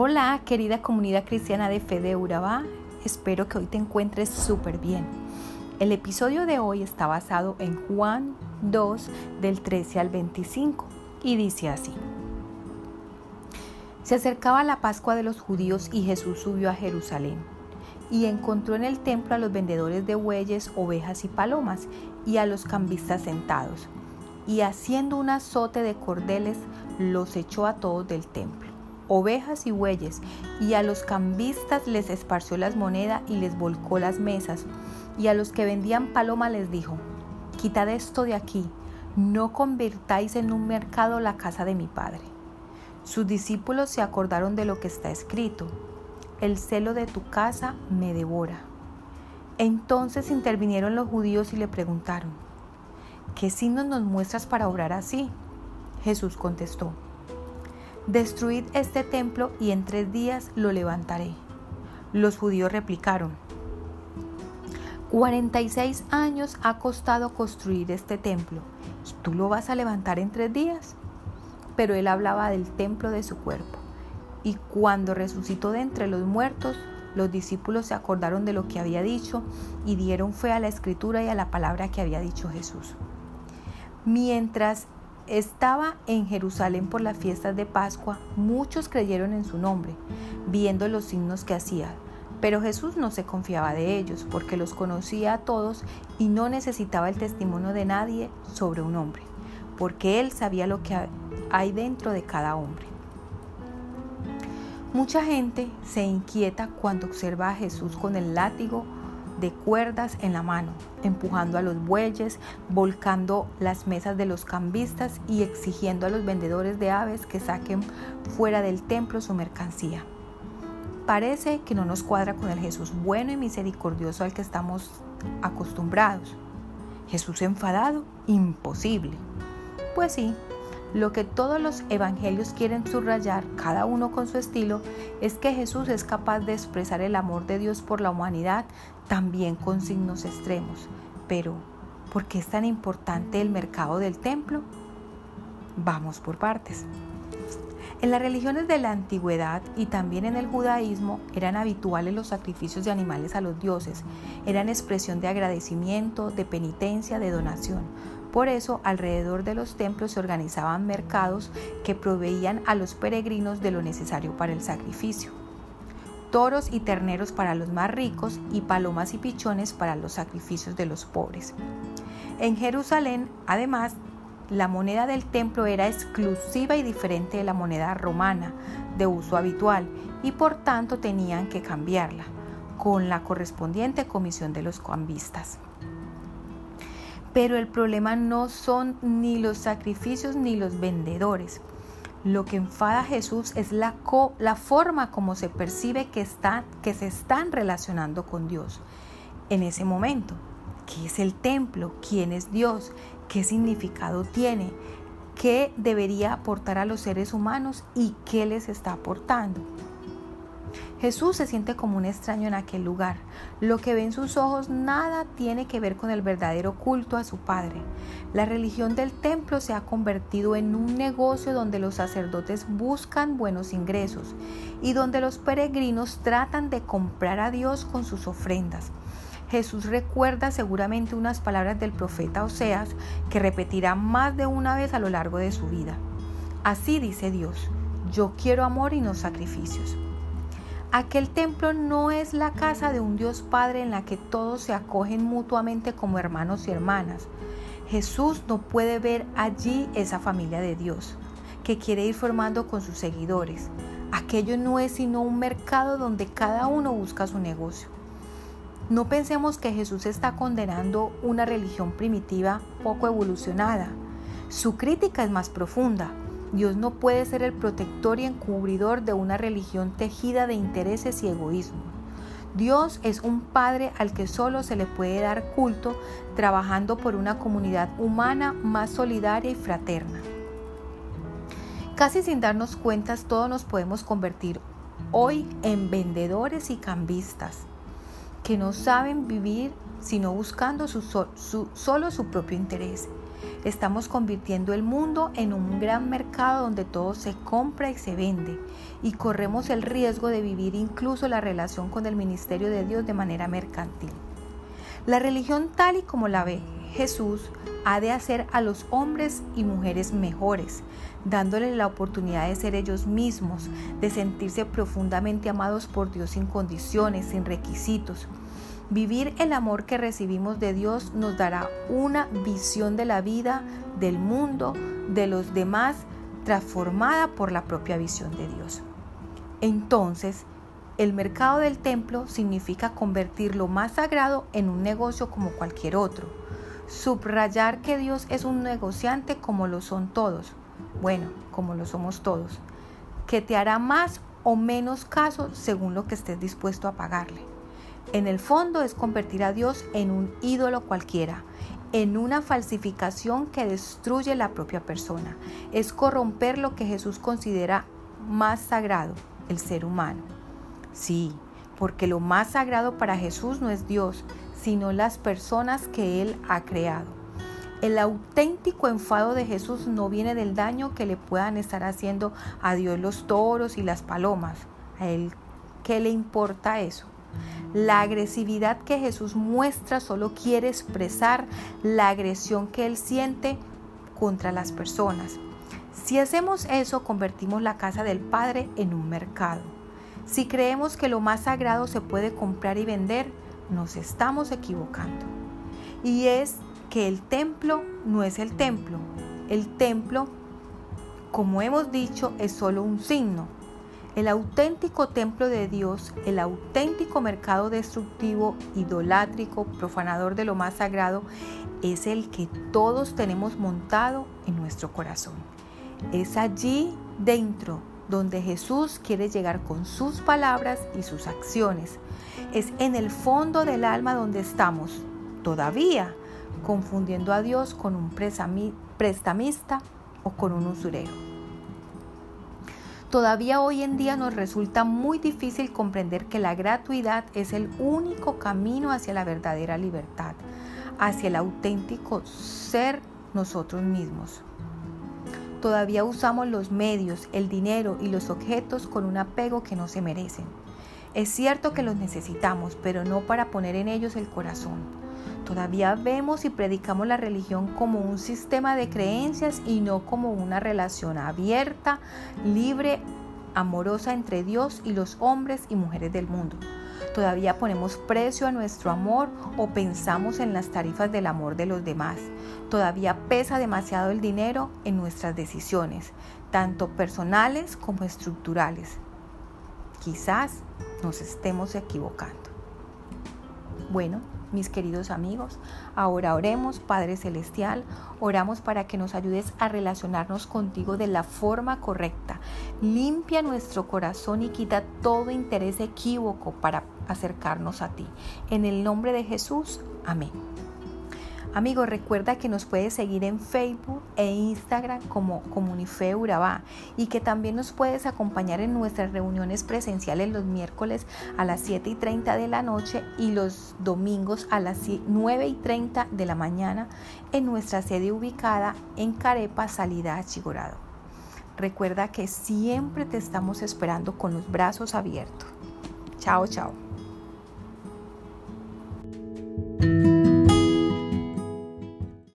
Hola, querida comunidad cristiana de fe de Urabá. Espero que hoy te encuentres súper bien. El episodio de hoy está basado en Juan 2 del 13 al 25 y dice así. Se acercaba la Pascua de los judíos y Jesús subió a Jerusalén y encontró en el templo a los vendedores de bueyes, ovejas y palomas y a los cambistas sentados. Y haciendo un azote de cordeles, los echó a todos del templo, ovejas y bueyes, y a los cambistas les esparció las monedas y les volcó las mesas, y a los que vendían paloma les dijo, quitad esto de aquí, no convirtáis en un mercado la casa de mi padre. Sus discípulos se acordaron de lo que está escrito, el celo de tu casa me devora. Entonces intervinieron los judíos y le preguntaron, ¿qué signos nos muestras para obrar así? Jesús contestó, Destruid este templo y en tres días lo levantaré. Los judíos replicaron, 46 años ha costado construir este templo, ¿y tú lo vas a levantar en tres días? Pero él hablaba del templo de su cuerpo. Y cuando resucitó de entre los muertos, los discípulos se acordaron de lo que había dicho y dieron fe a la escritura y a la palabra que había dicho Jesús. Mientras estaba en Jerusalén por las fiestas de Pascua, muchos creyeron en su nombre, viendo los signos que hacía. Pero Jesús no se confiaba de ellos, porque los conocía a todos y no necesitaba el testimonio de nadie sobre un hombre, porque él sabía lo que hay dentro de cada hombre. Mucha gente se inquieta cuando observa a Jesús con el látigo de cuerdas en la mano, empujando a los bueyes, volcando las mesas de los cambistas y exigiendo a los vendedores de aves que saquen fuera del templo su mercancía. Parece que no nos cuadra con el Jesús bueno y misericordioso al que estamos acostumbrados. Jesús enfadado, imposible. Pues sí, lo que todos los evangelios quieren subrayar, cada uno con su estilo, es que Jesús es capaz de expresar el amor de Dios por la humanidad también con signos extremos. Pero, ¿por qué es tan importante el mercado del templo? Vamos por partes. En las religiones de la antigüedad y también en el judaísmo eran habituales los sacrificios de animales a los dioses. Eran expresión de agradecimiento, de penitencia, de donación. Por eso, alrededor de los templos se organizaban mercados que proveían a los peregrinos de lo necesario para el sacrificio. Toros y terneros para los más ricos y palomas y pichones para los sacrificios de los pobres. En Jerusalén, además, la moneda del templo era exclusiva y diferente de la moneda romana de uso habitual y por tanto tenían que cambiarla con la correspondiente comisión de los cambistas. Pero el problema no son ni los sacrificios ni los vendedores. Lo que enfada a Jesús es la, la forma como se percibe que, que se están relacionando con Dios en ese momento. ¿Qué es el templo? ¿Quién es Dios? ¿Qué significado tiene? ¿Qué debería aportar a los seres humanos y qué les está aportando? Jesús se siente como un extraño en aquel lugar. Lo que ve en sus ojos nada tiene que ver con el verdadero culto a su Padre. La religión del templo se ha convertido en un negocio donde los sacerdotes buscan buenos ingresos y donde los peregrinos tratan de comprar a Dios con sus ofrendas. Jesús recuerda seguramente unas palabras del profeta Oseas que repetirá más de una vez a lo largo de su vida. Así dice Dios, yo quiero amor y no sacrificios. Aquel templo no es la casa de un Dios Padre en la que todos se acogen mutuamente como hermanos y hermanas. Jesús no puede ver allí esa familia de Dios que quiere ir formando con sus seguidores. Aquello no es sino un mercado donde cada uno busca su negocio. No pensemos que Jesús está condenando una religión primitiva poco evolucionada. Su crítica es más profunda. Dios no puede ser el protector y encubridor de una religión tejida de intereses y egoísmo. Dios es un Padre al que solo se le puede dar culto trabajando por una comunidad humana más solidaria y fraterna. Casi sin darnos cuentas, todos nos podemos convertir hoy en vendedores y cambistas que no saben vivir sino buscando solo su propio interés Estamos convirtiendo el mundo en un gran mercado donde todo se compra y se vende y corremos el riesgo de vivir incluso la relación con el ministerio de Dios de manera mercantil. La religión tal y como la ve Jesús ha de hacer a los hombres y mujeres mejores, dándoles la oportunidad de ser ellos mismos, de sentirse profundamente amados por Dios sin condiciones, sin requisitos. Vivir el amor que recibimos de Dios nos dará una visión de la vida, del mundo, de los demás, transformada por la propia visión de Dios. Entonces, el mercado del templo significa convertir lo más sagrado en un negocio como cualquier otro. Subrayar que Dios es un negociante como lo son todos. Bueno, como lo somos todos. Que te hará más o menos caso según lo que estés dispuesto a pagarle. En el fondo es convertir a Dios en un ídolo cualquiera, en una falsificación que destruye la propia persona. Es corromper lo que Jesús considera más sagrado, el ser humano. Sí, porque lo más sagrado para Jesús no es Dios, sino las personas que Él ha creado. El auténtico enfado de Jesús no viene del daño que le puedan estar haciendo a Dios los toros y las palomas. A Él, ¿qué le importa eso? La agresividad que Jesús muestra solo quiere expresar la agresión que Él siente contra las personas. Si hacemos eso, convertimos la casa del Padre en un mercado. Si creemos que lo más sagrado se puede comprar y vender, nos estamos equivocando. Y es que el templo no es el templo. El templo, como hemos dicho, es solo un signo. El auténtico templo de Dios, el auténtico mercado destructivo, idolátrico, profanador de lo más sagrado, es el que todos tenemos montado en nuestro corazón. Es allí dentro donde Jesús quiere llegar con sus palabras y sus acciones. Es en el fondo del alma donde estamos, todavía, confundiendo a Dios con un prestamista o con un usurero. Todavía hoy en día nos resulta muy difícil comprender que la gratuidad es el único camino hacia la verdadera libertad, hacia el auténtico ser nosotros mismos. Todavía usamos los medios, el dinero y los objetos con un apego que no se merecen. Es cierto que los necesitamos, pero no para poner en ellos el corazón. Todavía vemos y predicamos la religión como un sistema de creencias y no como una relación abierta, libre, amorosa entre Dios y los hombres y mujeres del mundo. Todavía ponemos precio a nuestro amor o pensamos en las tarifas del amor de los demás. Todavía pesa demasiado el dinero en nuestras decisiones, tanto personales como estructurales. Quizás nos estemos equivocando. Bueno, mis queridos amigos, ahora oremos, Padre Celestial, oramos para que nos ayudes a relacionarnos contigo de la forma correcta. Limpia nuestro corazón y quita todo interés equívoco para acercarnos a ti. En el nombre de Jesús, amén. Amigo, recuerda que nos puedes seguir en Facebook e Instagram como Comunife Urabá y que también nos puedes acompañar en nuestras reuniones presenciales los miércoles a las 7 y 30 de la noche y los domingos a las 9 y 30 de la mañana en nuestra sede ubicada en Carepa, salida a Chigorado. Recuerda que siempre te estamos esperando con los brazos abiertos. Chao, chao.